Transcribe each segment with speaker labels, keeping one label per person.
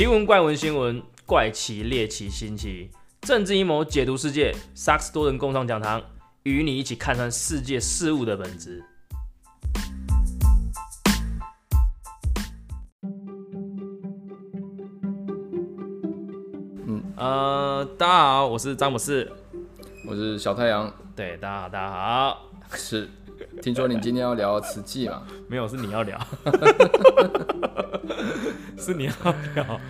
Speaker 1: 奇闻怪闻新闻，怪奇猎奇新奇，政治阴谋解读世界，萨克斯多人共创讲堂，与你一起看穿世界事物的本质。
Speaker 2: 嗯
Speaker 1: 呃，大家好，我是詹姆斯。
Speaker 2: 我是小太阳，
Speaker 1: 对，大家好，大家好。
Speaker 2: 是。听说你今天要聊瓷器嘛？
Speaker 1: 没有，是你要聊。是你要聊。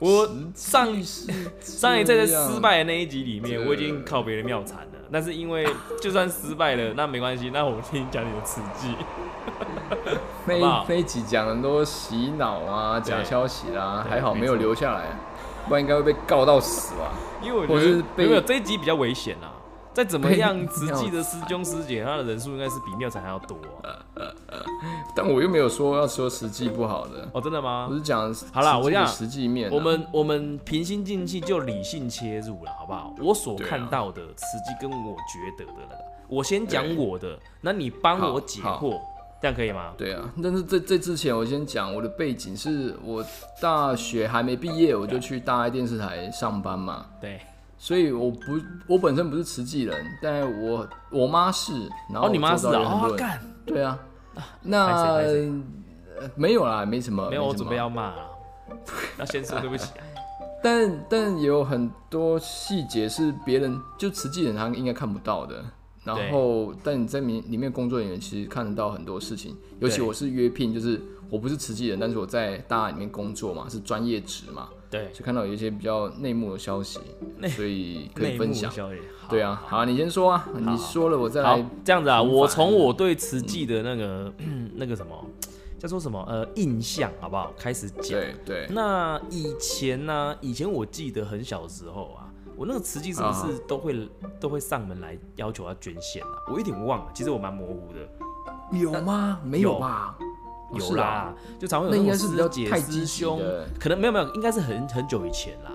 Speaker 1: 我上 上一次在失败的那一集里面，我已经靠别人妙惨了。但是因为 就算失败了，那没关系。那我听你讲你的慈济。
Speaker 2: 那那集讲很多洗脑啊、假消息啦，还好没有留下来，不然应该会被告到死吧？
Speaker 1: 因为我觉得没有这一集比较危险啊。再怎么样，实际的师兄师姐，他的人数应该是比妙才还要多。
Speaker 2: 但我又没有说要说实际不好的
Speaker 1: 哦，真的吗？
Speaker 2: 我是讲
Speaker 1: 好了，我讲
Speaker 2: 实际面。
Speaker 1: 我们我们平心静气就理性切入了，好不好？我所看到的实际跟我觉得的了，我先讲我的，那你帮我解惑，这样可以吗？
Speaker 2: 对啊，但是这这之前我先讲我的背景，是我大学还没毕业，我就去大爱电视台上班嘛。
Speaker 1: 对。
Speaker 2: 所以我不，我本身不是慈济人，但我我妈是，然后
Speaker 1: 你妈是啊，
Speaker 2: 干，对啊，那没有啦，没什么，
Speaker 1: 没有，我准备要骂了，那先说对不起。
Speaker 2: 但但有很多细节是别人就慈济人他应该看不到的，然后但你在里里面工作人员其实看得到很多事情，尤其我是约聘，就是我不是慈济人，但是我在大里面工作嘛，是专业职嘛。
Speaker 1: 对，
Speaker 2: 就看到有一些比较内幕的消息，所以可以分享。对啊，
Speaker 1: 好啊，
Speaker 2: 你先说啊，你说了我再来。
Speaker 1: 这样子啊，我从我对慈济的那个 那个什么叫做什么呃印象好不好开始讲？
Speaker 2: 对对。
Speaker 1: 那以前呢，以前我记得很小的时候啊，我那个慈济是不是都会都会上门来要求要捐献啊？我有点忘了，其实我蛮模糊的。
Speaker 2: 有吗？没有吧？
Speaker 1: 有啦，就常会有那种师姐师兄，可能没有没有，应该是很很久以前啦。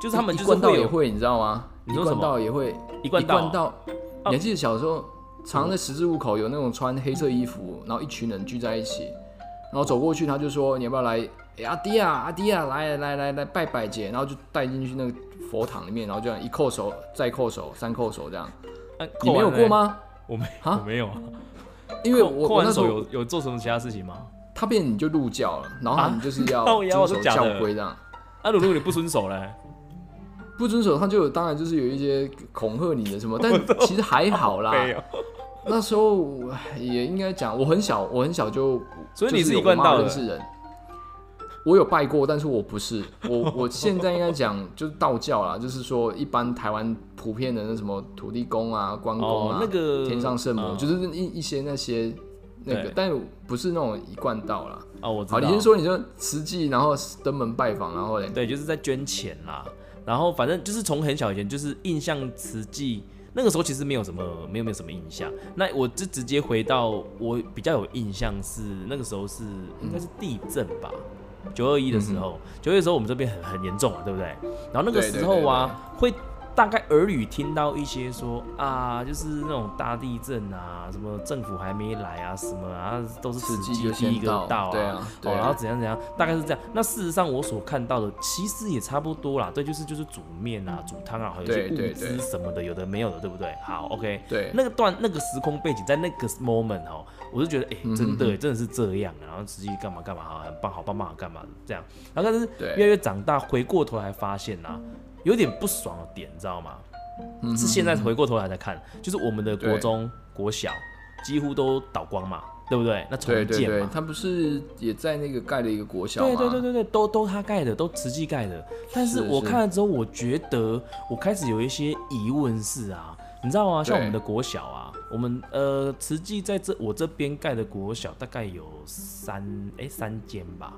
Speaker 1: 就是他们就是
Speaker 2: 会也会，你知道吗？
Speaker 1: 你说什么？
Speaker 2: 也会
Speaker 1: 一贯道。
Speaker 2: 你还记得小时候，常在十字路口有那种穿黑色衣服，然后一群人聚在一起，然后走过去，他就说你要不要来？哎阿弟啊，阿弟啊，来来来来拜拜姐，然后就带进去那个佛堂里面，然后这样一叩手，再叩手，三叩手这样。你没有过吗？
Speaker 1: 我没我，没有啊。
Speaker 2: 因为我
Speaker 1: 我那时候有有做什么其他事情吗？
Speaker 2: 他变你就入教了，然后你就是要 遵守教规这样。
Speaker 1: 啊，如果你不遵守嘞，
Speaker 2: 不遵守他就有当然就是有一些恐吓你的什么，但其实还好啦。那时候也应该讲，我很小，我很小就，
Speaker 1: 所以你是一贯道
Speaker 2: 认识人。我有拜过，但是我不是我。我 现在应该讲就是道教啦，就是说一般台湾普遍的那什么土地公啊、关公啊、
Speaker 1: 那个
Speaker 2: 天上圣母，就是一一些那些那个，但不是那种一贯道啦。
Speaker 1: 哦，我
Speaker 2: 知道，你先说，你就慈济，然后登门拜访，然后嘞，
Speaker 1: 对，就是在捐钱啦。然后反正就是从很小以前就是印象慈济，那个时候其实没有什么，没有没有什么印象。那我就直接回到我比较有印象是那个时候是应该是地震吧。九二一的时候，九二一的时候我们这边很很严重啊，对不对？然后那个时候啊，会大概耳语听到一些说啊，就是那种大地震啊，什么政府还没来啊，什么啊，都是自己第一个到
Speaker 2: 啊，
Speaker 1: 哦，然后怎样怎样，大概是这样。那事实上我所看到的其实也差不多啦，对，就是就是煮面啊，煮汤啊，还有一些物资什么的，有的没有的，对不对？好，OK，
Speaker 2: 对，
Speaker 1: 那个段那个时空背景在那个 moment 哦。我就觉得，哎，真的，真的是这样，然后实际干嘛干嘛，好，很棒，好棒棒，好干嘛的这样。然后但是越来越长大，回过头来发现呐，有点不爽的点，你知道吗？是现在回过头来再看，就是我们的国中、国小几乎都倒光嘛，对不对？那重建
Speaker 2: 嘛，他不是也在那个盖了一个国小吗？
Speaker 1: 对对对对对，都都他盖的，都慈济盖的。但是我看了之后，我觉得我开始有一些疑问是啊，你知道吗？像我们的国小啊。我们呃，慈济在这我这边盖的国小大概有三哎三间吧，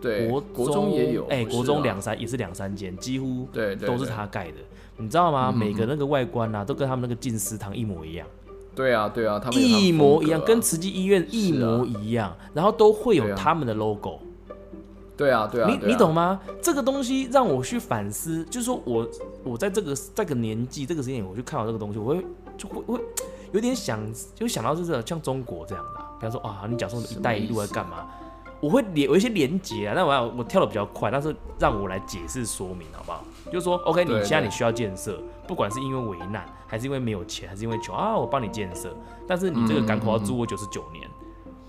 Speaker 2: 对，
Speaker 1: 国
Speaker 2: 国中也有，
Speaker 1: 哎，国中两三也是两三间，几乎
Speaker 2: 对
Speaker 1: 都是他盖的，你知道吗？每个那个外观啊，都跟他们那个进食堂一模一样。
Speaker 2: 对啊，对啊，他们
Speaker 1: 一模一样，跟慈济医院一模一样，然后都会有他们的 logo。
Speaker 2: 对啊，对啊，
Speaker 1: 你你懂吗？这个东西让我去反思，就是说我我在这个这个年纪这个时间，我去看到这个东西，我会就会会。有点想，就想到就是像中国这样的，比方说啊，你讲说“一带一路”在干嘛？我会连有一些连结啊，那我要我跳的比较快，但是让我来解释说明好不好？就是说，OK，你现在你需要建设，不管是因为危难，还是因为没有钱，还是因为穷啊，我帮你建设，但是你这个港口要住我九十九年，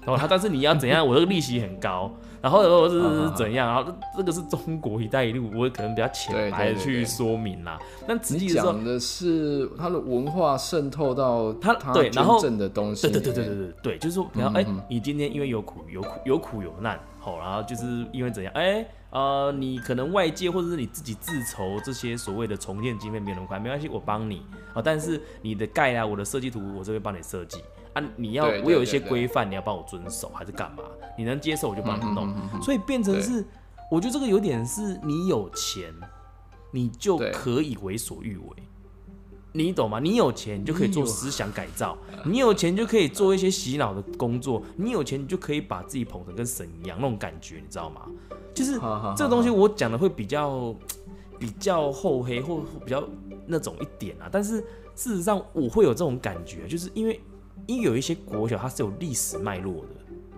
Speaker 1: 然后他但是你要怎样？我这个利息很高，然后我是是怎样？然后这个是中国“一带一路”，我可能比较浅白的去说明啦。那实际
Speaker 2: 讲的是它的文化渗透到
Speaker 1: 它
Speaker 2: 它
Speaker 1: 对然后
Speaker 2: 真正的东西，
Speaker 1: 对对对对对对对，就是说，然后哎、你今天因为有苦有苦有苦有难，好，然后就是因为怎样，哎、呃，你可能外界或者是你自己自筹这些所谓的重建经费没有那么快，没关系，我帮你啊，但是你的盖啊，我的设计图我这边帮你设计啊，你要我有一些规范，你要帮我遵守还是干嘛？你能接受我就帮你弄，所以变成是，我觉得这个有点是你有钱，你就可以为所欲为。你懂吗？你有钱，你就可以做思想改造；你有钱，就可以做一些洗脑的工作；你有钱，你就可以把自己捧成跟神一样那种感觉，你知道吗？就是这个东西，我讲的会比较 比较厚黑或比较那种一点啊。但是事实上，我会有这种感觉，就是因为因为有一些国小它是有历史脉络的，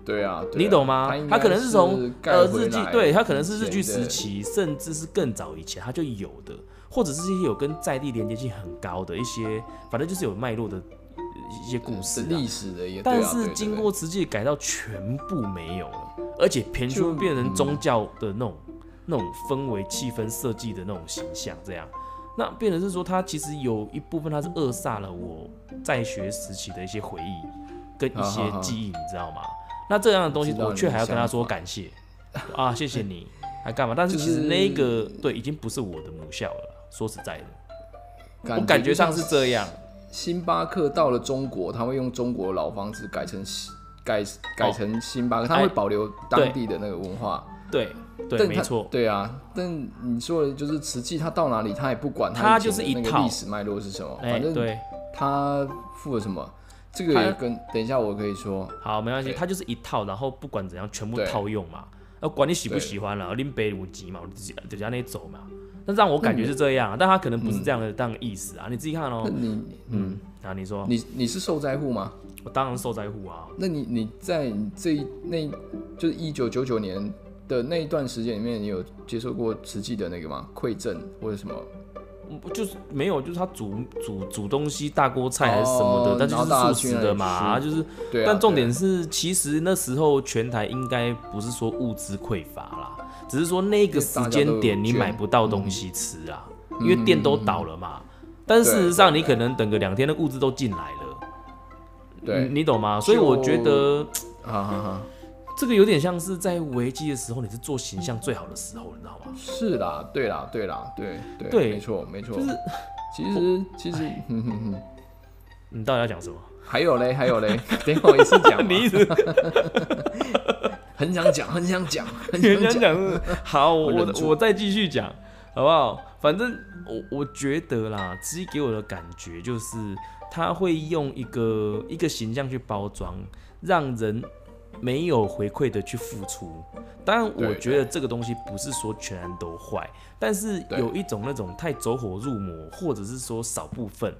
Speaker 2: 对啊，
Speaker 1: 你懂吗？它可能是从呃日剧，对，它可能
Speaker 2: 是
Speaker 1: 是日剧时期，甚至是更早以前它就有的，或者是一些有跟在地连接性很高的一些，反正就是有脉络的呃一些故事、啊。
Speaker 2: 历史的也，
Speaker 1: 但是经过实际改造，全部没有了，而且偏
Speaker 2: 就
Speaker 1: 出变成宗教的那种、那种氛围、气氛设计的那种形象，这样，那变成是说，他其实有一部分他是扼杀了我在学时期的一些回忆跟一些记忆，你知道吗？那这样的东西，我却还要跟他说感谢啊，谢谢你，还干嘛？但是其实那个对，已经不是我的母校了。说实在的，我感觉上是这样。
Speaker 2: 星巴克到了中国，他会用中国老房子改成西改改成星巴克，他
Speaker 1: 哎
Speaker 2: 会保留当地的那个文化。
Speaker 1: 对对，没错。
Speaker 2: 对啊，但你说的就是瓷器，它到哪里它也不管，
Speaker 1: 他
Speaker 2: 以前的那个
Speaker 1: 就是一套
Speaker 2: 历史脉络是什么，
Speaker 1: 哎、
Speaker 2: 反正
Speaker 1: 对，
Speaker 2: 它付了什么，这个也跟等一下我可以说，
Speaker 1: 好，没关系，
Speaker 2: 对
Speaker 1: 它就是一套，然后不管怎样，全部套用嘛。那管你喜不喜欢了，拎杯五级嘛，就这样那走嘛。那让我感觉是这样，但他可能不是这样的这样的意思啊。你自己看哦
Speaker 2: 那。你嗯，
Speaker 1: 啊，你说，
Speaker 2: 你你是受灾户吗？
Speaker 1: 我当然受灾户啊。
Speaker 2: 那你你在你这一那就是一九九九年的那一段时间里面，你有接受过实际的那个吗？馈赠或者什么？
Speaker 1: 我就是没有，就是他煮煮煮东西大锅菜还是什么的，
Speaker 2: 哦
Speaker 1: 但就是素食的嘛，就是。
Speaker 2: 对啊，
Speaker 1: 但重点是，其实那时候全台应该不是说物资匮乏啦，只是说那个时间点你买不到东西吃啊，因为店都倒了嘛。但事实上，你可能等个两天的物资都进来了，
Speaker 2: 对
Speaker 1: 你你懂吗？所以我觉得
Speaker 2: 哈哈哈，
Speaker 1: 这个有点像是在危机的时候，你是做形象最好的时候，你知道吗？
Speaker 2: 是啦，对啦，对啦，对对
Speaker 1: 对
Speaker 2: 没错没错。
Speaker 1: 就是
Speaker 2: 其实其实，哼哼哼，
Speaker 1: 你到底要讲什么？
Speaker 2: 还有嘞，还有嘞，等我一次讲。
Speaker 1: 你一直
Speaker 2: 很想讲，很想讲，很想讲。
Speaker 1: 好，我我再继续讲，好不好？反正我我觉得啦，自己给我的感觉就是他会用一个一个形象去包装，让人没有回馈的去付出。当然，我觉得这个东西不是说全然都坏，但是有一种那种太走火入魔，或者是说少部分。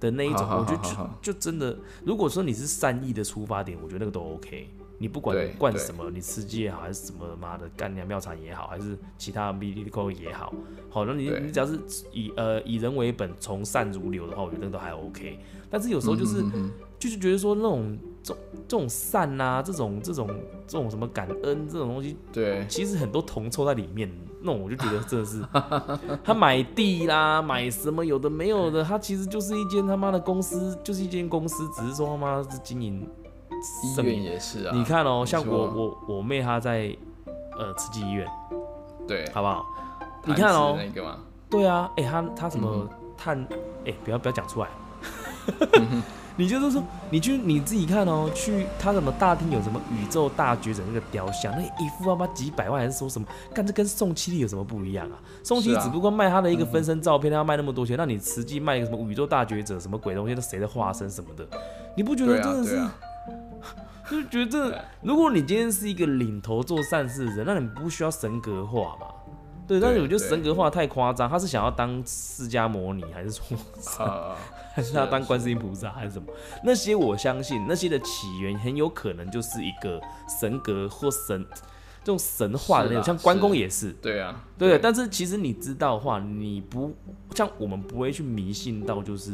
Speaker 1: 的那一种，
Speaker 2: 好好
Speaker 1: 我就
Speaker 2: 好好好
Speaker 1: 就就真的，如果说你是善意的出发点，我觉得那个都 OK。你不管灌什么，你吃鸡也好，还是什么妈的干娘妙产也好，还是其他 B D 扣也好，好，那你你只要是以呃以人为本，从善如流的话，我觉得都还 OK。但是有时候就是、就是觉得说那种这种这种善呐、这种这种这种什么感恩这种东西，
Speaker 2: 对
Speaker 1: 其实很多铜臭在里面，那种我就觉得真的是，他买地啦，买什么有的没有的，他其实就是一间他妈的公司，就是一间公司，只是说他妈是经营
Speaker 2: 医院也是啊。
Speaker 1: 你看哦，像我我我妹她在呃慈济医院，
Speaker 2: 对，
Speaker 1: 好不好？你看哦对啊，哎、她她什
Speaker 2: 嗯
Speaker 1: 么探，哎、不要不要讲出来。你就是说，你去你自己看哦，去他什么大厅有什么宇宙大觉者那个雕像，那一副他妈几百万还是说什么？干这跟宋七力有什么不一样啊？宋七只不过卖他的一个分身照片，他要卖那么多钱，那你实际卖一个什么宇宙大觉者什么鬼东西，那谁的化身什么的，你不觉得真的是？就觉得，如果你今天是一个领头做善事的人，那你不需要神格化嘛？对，但是我觉得神格化太夸张，他是想要当释迦摩尼，还是说
Speaker 2: 啊，
Speaker 1: 还是他当观世音菩萨，还是什么？那些我相信，那些的起源很有可能就是一个神格或神这种神话的那种，像关公也是。
Speaker 2: 对啊，
Speaker 1: 对，但是其实你知道的话，你不像我们不会去迷信到，就是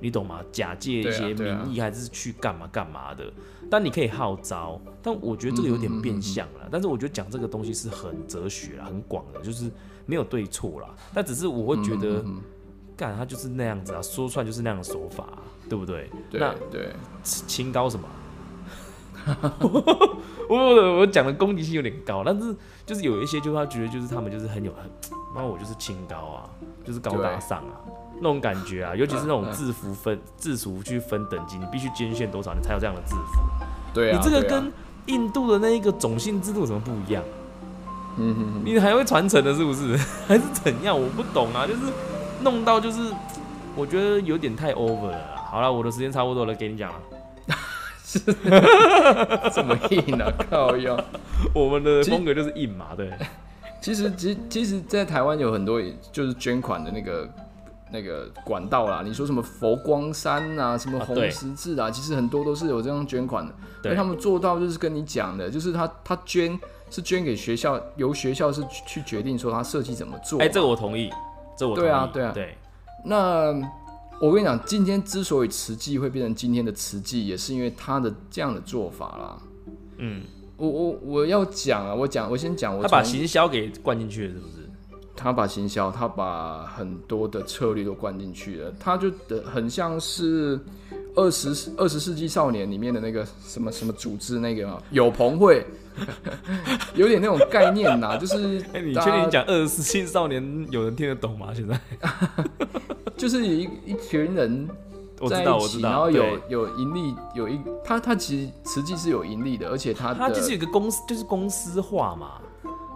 Speaker 1: 你懂吗？假借一些名义，还是去干嘛干嘛的。但你可以号召，但我觉得这个有点
Speaker 2: 嗯
Speaker 1: 变相了。但是我觉得讲这个东西是很哲学啦，很广的，就是没有对错啦。但只是我会觉
Speaker 2: 嗯
Speaker 1: 得，干他就是那样子啊，说出来就是那样的手法啊、对不对？那
Speaker 2: 对，
Speaker 1: 清高什么？我我我讲的攻击性有点高，但是就是有一些，就是他觉得就是他们就是很有很，那我就是清高啊，就是高大上啊，那种感觉啊，尤其是那种制服分制服去分等级，你必须捐献多少，你才有这样的制服。
Speaker 2: 对啊，
Speaker 1: 你这个跟印度的那一个种姓制度有什么不一样？
Speaker 2: 嗯哼哼，
Speaker 1: 你还会传承的，是不是？还是怎样？我不懂啊，就是弄到就是，我觉得有点太 over 了。好了，我的时间差不多了，给你讲了。
Speaker 2: 是这么硬啊，靠腰。
Speaker 1: 我们的风格就是硬嘛，对。
Speaker 2: 其实，其其实，在台湾有很多就是捐款的那个那个管道啦。你说什么佛光山啊，什么红十字啊，其实很多都是有这样捐款的。
Speaker 1: 对
Speaker 2: 而他们做到就是跟你讲的，就是他他捐是捐给学校，由学校是去去决定说他设计怎么做。
Speaker 1: 哎、这个我同意，这我同意。
Speaker 2: 对啊对啊
Speaker 1: 对，
Speaker 2: 那我跟你讲，今天之所以慈济会变成今天的慈济，也是因为他的这样的做法啦。
Speaker 1: 嗯，
Speaker 2: 我我我要讲啊，我讲，我先讲，我
Speaker 1: 他把行销给灌进去了，是不是？
Speaker 2: 他把行销，他把很多的策略都灌进去了，他就的很像是二十二十世纪少年里面的那个什么什么组织那个有朋会，有点那种概念呐，就是
Speaker 1: 哎、你确定你讲二十世纪少年有人听得懂吗？现在
Speaker 2: 就是一一群人
Speaker 1: 我知道，
Speaker 2: 在一起，
Speaker 1: 我知道。
Speaker 2: 然后有有盈利，有一他他其实实际是有盈利的，而且他的
Speaker 1: 他就是有个公司，就是公司化嘛，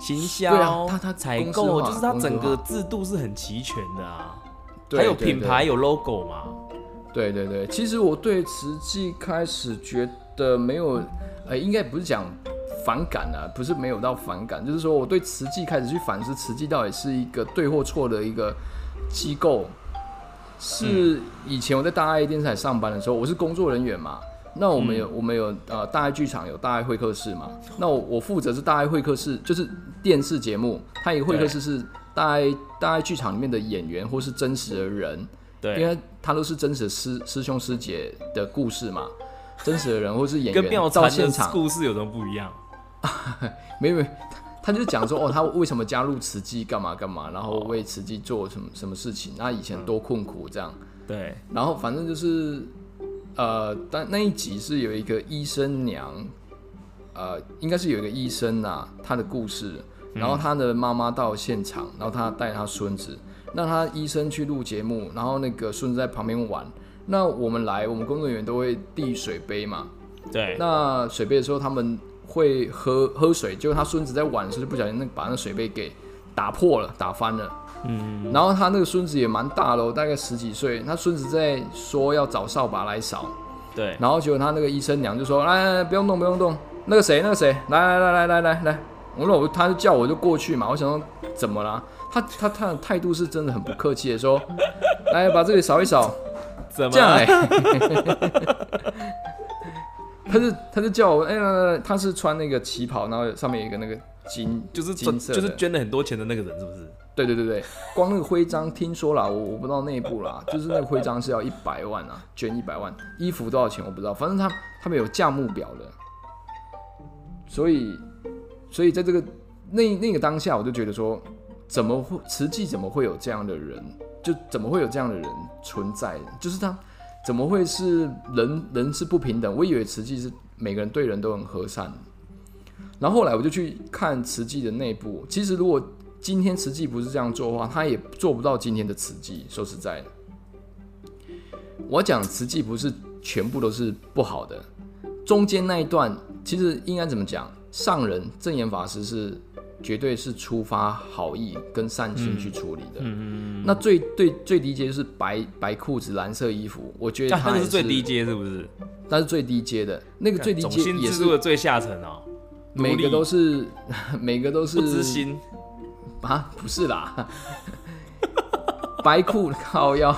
Speaker 1: 行销，
Speaker 2: 对啊他他
Speaker 1: 采购，就是他整个制度是很齐全的啊。
Speaker 2: 对
Speaker 1: 还有品牌，有 logo 嘛？
Speaker 2: 对对对，其实我对慈济开始觉得没有，呃，应该不是讲反感啊，不是没有到反感，就是说我对慈济开始去反思，慈济到底是一个对或错的一个机构。是以前我在大爱电视台上班的时候，我是工作人员嘛。那我们有、我们有呃大爱剧场有大爱会客室嘛。那我我负责是大爱会客室，就是电视节目，它一个会客室是大爱大爱剧场里面的演员或是真实的人，
Speaker 1: 对。
Speaker 2: 因，为他都是真实的师师兄师姐的故事嘛，真实的人或是演员到
Speaker 1: 禅的
Speaker 2: 现场，
Speaker 1: 故事有什么不一样？
Speaker 2: 没有没有，他就讲说哦，他为什么加入慈济干嘛干嘛，然后为慈济做什么什么事情，那以前多困苦这样，
Speaker 1: 对，
Speaker 2: 然后反正就是呃，但那一集是有一个医生娘，呃，应该是有一个医生呐、他的故事，然后他的妈妈到现场，然后他带他孙子，那他医生去录节目，然后那个孙子在旁边玩。那我们来，我们工作人员都会递水杯嘛。
Speaker 1: 对，
Speaker 2: 那水杯的时候，他们会喝喝水，结果他孙子在玩的时候就不小心那把那水杯给打破了，打翻了。嗯，然后他那个孙子也蛮大的哦，大概十几岁。他孙子在说要找扫把来扫，
Speaker 1: 对，
Speaker 2: 然后结果他那个医生娘就说：“来来来，不用动，不用动。那个谁，那个谁，来来来来来来来。”我说我他就叫我就过去嘛。我想说怎么啦？他他他的态度是真的很不客气的，说：“来把这里扫一扫。”
Speaker 1: 怎么
Speaker 2: 这样哎、他就他就叫我哎、来来来，他是穿那个旗袍，然后上面有一个那个金，
Speaker 1: 就是
Speaker 2: 金色
Speaker 1: 就是捐了很多钱的那个人，是不是？
Speaker 2: 对对对对，光那个徽章听说啦，我我不知道内部啦，就是那个徽章是要一百万啊，捐一百万，衣服多少钱我不知道，反正他他们有价目表的，所以所以在这个那那个当下，我就觉得说，怎么会慈济怎么会有这样的人，就怎么会有这样的人存在？就是他怎么会是人人是不平等？我以为慈济是每个人对人都很和善，然后后来我就去看慈济的内部，其实如果今天慈济不是这样做的话，他也做不到今天的慈济。说实在的，我讲慈济不是全部都是不好的，中间那一段其实应该怎么讲？上人正言法师是绝对是出发好意跟善心去处理的。
Speaker 1: 嗯，
Speaker 2: 那最最最低阶就是白白裤子蓝色衣服，我觉得
Speaker 1: 那是最低，阶，是不是？
Speaker 2: 那是最低阶的那个最低
Speaker 1: 种
Speaker 2: 阶也是
Speaker 1: 最下层哦，
Speaker 2: 每个都
Speaker 1: 是
Speaker 2: 是 每个都是
Speaker 1: 不知心，
Speaker 2: 啊，不是啦，白裤靠腰，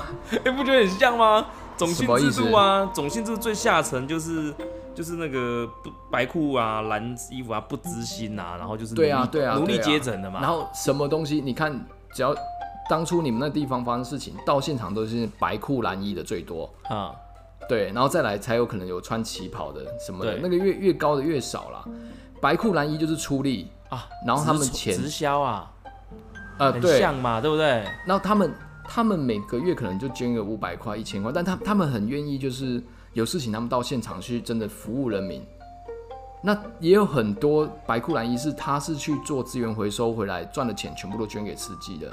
Speaker 1: 哎、不觉得很像吗？种姓制度啊，种姓制度最下层就是就是那个不白裤啊、蓝衣服啊、不知心啊，然后就是
Speaker 2: 对啊对啊，
Speaker 1: 奴隶
Speaker 2: 对啊。
Speaker 1: 阶层的嘛。
Speaker 2: 然后什么东西？你看，只要当初你们那地方发生事情，到现场都是白裤蓝衣的最多，
Speaker 1: 啊，
Speaker 2: 对，然后再来才有可能有穿旗袍的什么的，那个越越高的越少啦。白裤蓝衣就是出力
Speaker 1: 啊，
Speaker 2: 然后他们
Speaker 1: 直
Speaker 2: 钱
Speaker 1: 直销啊，
Speaker 2: 呃，
Speaker 1: 很
Speaker 2: 对，
Speaker 1: 像嘛，对不对？
Speaker 2: 然后他们他们每个月可能就捐个五百块、一千块，但他他们很愿意，就是有事情他们到现场去真的服务人民。那也有很多白裤蓝衣是他是去做资源回收回来赚的钱全部都捐给慈济的，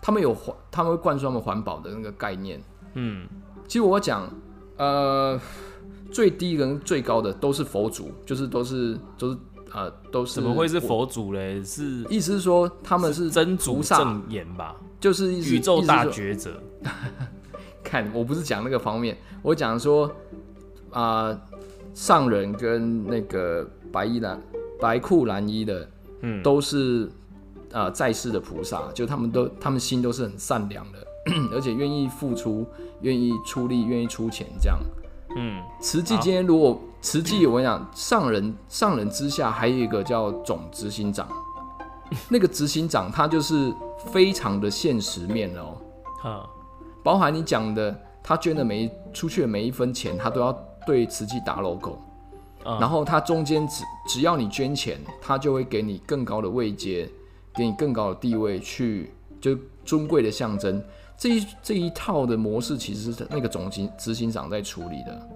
Speaker 2: 他们有环他们会灌输他们环保的那个概念。
Speaker 1: 嗯，
Speaker 2: 其实我讲，呃，最低跟最高的都是佛祖，就是都是都是呃都是
Speaker 1: 怎么会是？佛祖嘞？是
Speaker 2: 意思是说他们是
Speaker 1: 真主
Speaker 2: 菩萨
Speaker 1: 正言吧？
Speaker 2: 就是
Speaker 1: 宇宙大
Speaker 2: 意思是说
Speaker 1: 抉择。
Speaker 2: 看，我不是讲那个方面，我讲说啊、上人跟那个白衣蓝白裤蓝衣的，
Speaker 1: 嗯
Speaker 2: 都是啊、在世的菩萨，就他们都他们心都是很善良的，而且愿意付出，愿意出力，愿意出钱这样。
Speaker 1: 嗯，
Speaker 2: 慈济今天如果慈济，我跟你讲，上人上人之下还有一个叫总执行长，那个执行长他就是非常的现实面哦。
Speaker 1: 哈，
Speaker 2: 包含你讲的，他捐的每一出去的每一分钱，他都要对慈济打 logo，、
Speaker 1: 嗯。
Speaker 2: 然后他中间只只要你捐钱，他就会给你更高的位阶，给你更高的地位，去就尊贵的象征。这一这一套的模式其实是那个总经执行长在处理的。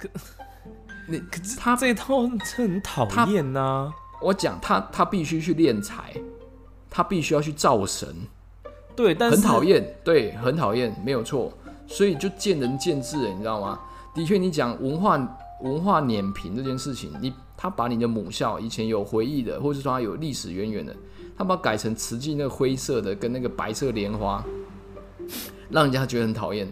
Speaker 2: 可你
Speaker 1: 可是
Speaker 2: 他
Speaker 1: 这一套很讨厌呐。
Speaker 2: 我讲他他必须去练财，他必须要去造神，
Speaker 1: 对，但是
Speaker 2: 很讨厌，对，很讨厌，没有错。所以就见仁见智了，你知道吗？的确，你讲文化文化碾平这件事情，你他把你的母校以前有回忆的，或者说他有历史渊源的，他把它改成慈济那个灰色的跟那个白色莲花，让人家觉得很讨厌。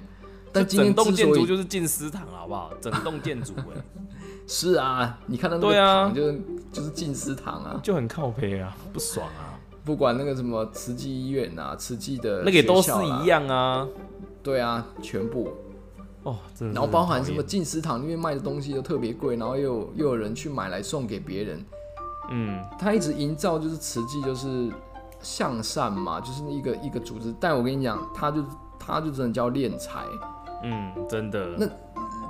Speaker 2: 但今
Speaker 1: 整栋建筑就是进私堂，好不好？整栋建筑哎，
Speaker 2: 是啊，你看到那个
Speaker 1: 对啊
Speaker 2: 堂就是就是进私堂啊，
Speaker 1: 就很靠背啊，不爽啊。
Speaker 2: 不管那个什么慈济医院啊，慈济的
Speaker 1: 那个也都是一，样啊。
Speaker 2: 对啊，全部。
Speaker 1: 哦，真的
Speaker 2: 然后包含什么？进食堂里面卖的东西都特别贵，然后又有又有人去买来送给别人，
Speaker 1: 嗯，
Speaker 2: 他一直营造就是慈济就是向善嘛，就是一个一个组织。但我跟你讲，他就他就真的叫敛财，
Speaker 1: 嗯，真的。
Speaker 2: 那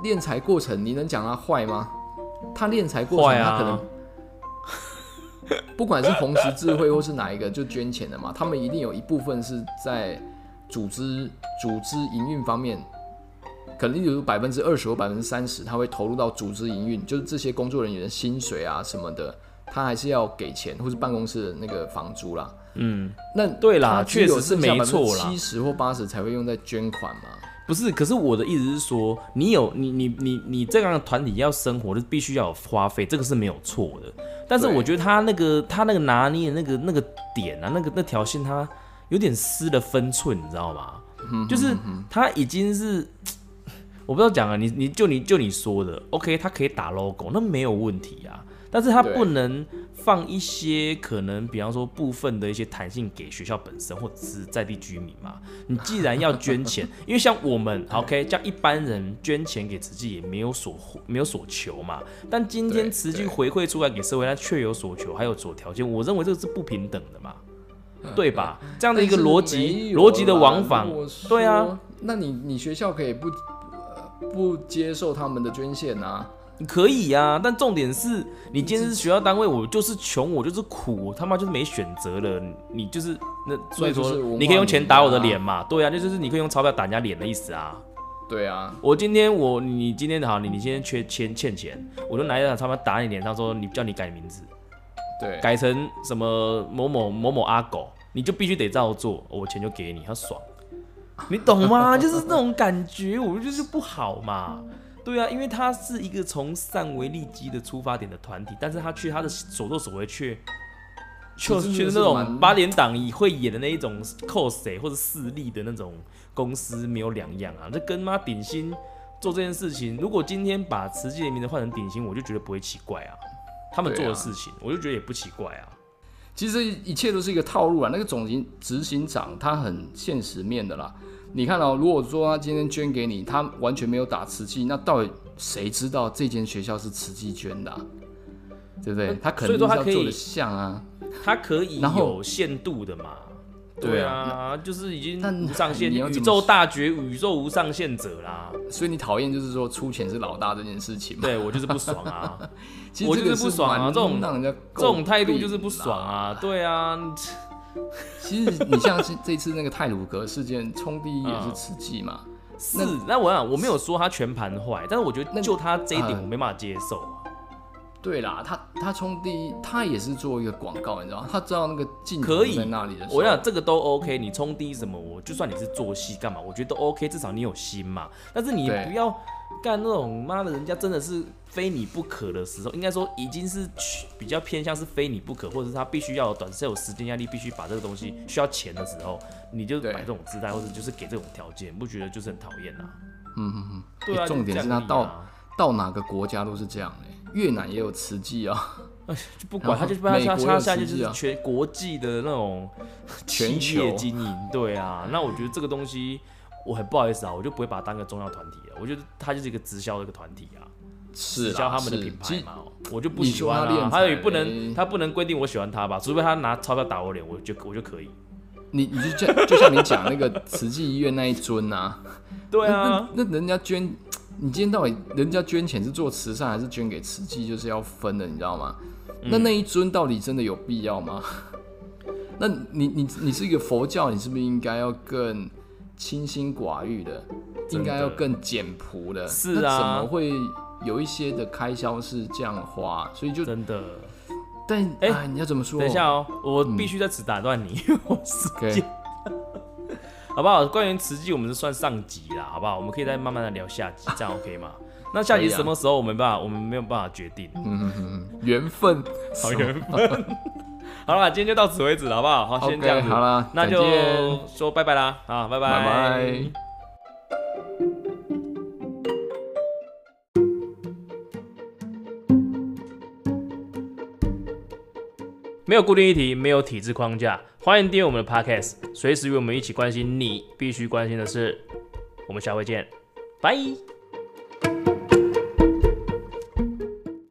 Speaker 2: 敛财过程你能讲他坏吗？他敛财过程，
Speaker 1: 啊
Speaker 2: 他可能不管是红十字会或是哪一个就捐钱的嘛，他们一定有一部分是在组织组织营运方面，可能例如百分之二十或百分之三十，他会投入到组织营运，就是这些工作人员的薪水啊什么的，他还是要给钱，或是办公室的那个房租啦。
Speaker 1: 嗯，
Speaker 2: 那
Speaker 1: 对啦确实是没错啦
Speaker 2: 七十或八十才会用在捐款嘛。
Speaker 1: 不是，可是我的意思是说，你有你你你你这样的团体要生活，就必须要有花费，这个是没有错的。但是我觉得他那个他那个拿捏的那个那个点啊，那个那条线，他有点失了分寸，你知道吗？就是他已经是我不知道讲啊，你你就你就你说的，OK，他可以打 logo，那没有问题啊。但是他不能放一些可能，比方说部分的一些弹性给学校本身或者是在地居民嘛。你既然要捐钱，因为像我们 OK，像一般人捐钱给慈济也没有所没有所求嘛。但今天
Speaker 2: 对
Speaker 1: 慈济回馈出来给社会，他确有所求，还有所条件，我认为这个是不平等的嘛，对吧？这样的一个逻辑逻辑的往返，对啊，，
Speaker 2: 那你你学校可以不呃不接受他们的捐献啊？
Speaker 1: 可以呀、但重点是你今天是学校单位，我就是穷，我就是苦，我他妈就是没选择了。你就是那，所以说你可以用钱打我的脸嘛，对啊，那就是你可以用钞票打人家脸的意思啊。
Speaker 2: 对啊，
Speaker 1: 我今天我你今天好，你你今天缺钱欠钱，我就拿一张钞票打你脸上，说你叫你改名字，
Speaker 2: 对，
Speaker 1: 改成什么某某某某阿狗，你就必须得照做，我钱就给你，他爽，你懂吗？就是那种感觉，我就是不好嘛。对啊，因为他是一个从善为利基的出发点的团体，但是他却他的所作所为却。就就是那种八点档以会演的那一种 cos 或者势力的那种公司没有两样啊！这跟妈顶薪做这件事情，如果今天把慈济的名字换成顶薪，我就觉得不会奇怪啊。他们做的事情，我就觉得也不奇怪啊。
Speaker 2: 其实一切都是一个套路啊。那个总行执行长他很现实面的啦。你看哦，如果说他今天捐给你，他完全没有打瓷器，那到底谁知道这间学校是瓷器捐的、啊？对不对？他肯定是要做的像啊。
Speaker 1: 他可以有限度的嘛？
Speaker 2: 对
Speaker 1: 对
Speaker 2: 啊
Speaker 1: 啊，就是已经无上限，宇宙大绝，宇宙无上限者啦。
Speaker 2: 所以你讨厌就是说出钱是老大这件事情嘛？
Speaker 1: 对我就是不爽啊，我就是不爽啊
Speaker 2: 蛮
Speaker 1: 这种
Speaker 2: 让人家
Speaker 1: 这种态度就是不爽。啊。对啊，
Speaker 2: 其实你像是这次那个泰鲁格事件，冲第一也是吃鸡嘛。
Speaker 1: 是。那我想我没有说他全盘坏，但是我觉得就他这一点
Speaker 2: 呃
Speaker 1: 我没办法接受啊。
Speaker 2: 对啦，他他冲第一，他也是做一个广告，你知道吗？他知道那个镜头
Speaker 1: 可以
Speaker 2: 在那里的时候，
Speaker 1: 我想这个都 OK，你冲第一什么，我就算你是做戏干嘛，我觉得都 OK，至少你有心嘛。但是你不要干那种妈的，人家真的是非你不可的时候，应该说已经是去比较偏向是非你不可，或者是他必须要有短是有时间压力，必须把这个东西需要钱的时候，你就摆这种姿态，或者就是给这种条件，不觉得就是很讨厌呐？
Speaker 2: 嗯嗯嗯，
Speaker 1: 对啊，
Speaker 2: 欸重点
Speaker 1: 是这
Speaker 2: 他到到哪个国家都是这样嘞、越南也有慈济啊，
Speaker 1: 就不管他，就他他他现在就是全国际的那种
Speaker 2: 全
Speaker 1: 企业
Speaker 2: 球
Speaker 1: 经营，对啊。那我觉得这个东西，我很不好意思啊，我就不会把它当个重要团体了。我觉得它就是一个直销的一个团体啊，
Speaker 2: 是
Speaker 1: 直销他们的品牌嘛，我就不喜欢啊。
Speaker 2: 说他
Speaker 1: 也不能，他不能规定我喜欢他吧，除非他拿钞票打我脸，我就我就可以。
Speaker 2: 你你就像就像你讲那个慈济医院那一尊啊，
Speaker 1: 对啊，
Speaker 2: 那那人家捐，你今天到底人家捐钱是做慈善还是捐给慈济，就是要分的，你知道吗？
Speaker 1: 嗯
Speaker 2: 那那一尊到底真的有必要吗？那你你你是一个佛教，你是不是应该要更清心寡欲的，
Speaker 1: 的
Speaker 2: 应该要更简朴的？
Speaker 1: 是啊
Speaker 2: 怎么会有一些的开销是这样花？所以就
Speaker 1: 真的。
Speaker 2: 但
Speaker 1: 哎
Speaker 2: 哎，你要怎么说？
Speaker 1: 等一下哦，我必须在此打断你，我时间 好不好？关于慈济，我们是算上集啦，好不好？我们可以再慢慢的聊下集，这样 OK 吗？那下集什么时候我没办法，我们没有办法决定。
Speaker 2: 嗯嗯嗯嗯，缘分，
Speaker 1: 好缘分。好了，今天就到此为止了，好不好？好，先这样子。
Speaker 2: 好了，
Speaker 1: 那就说拜拜啦，啊，拜拜，
Speaker 2: 拜拜。
Speaker 1: 没有固定议题，没有体制框架，欢迎订阅我们的 Podcast，随时与我们一起关心你必须关心的事。我们下回见，拜。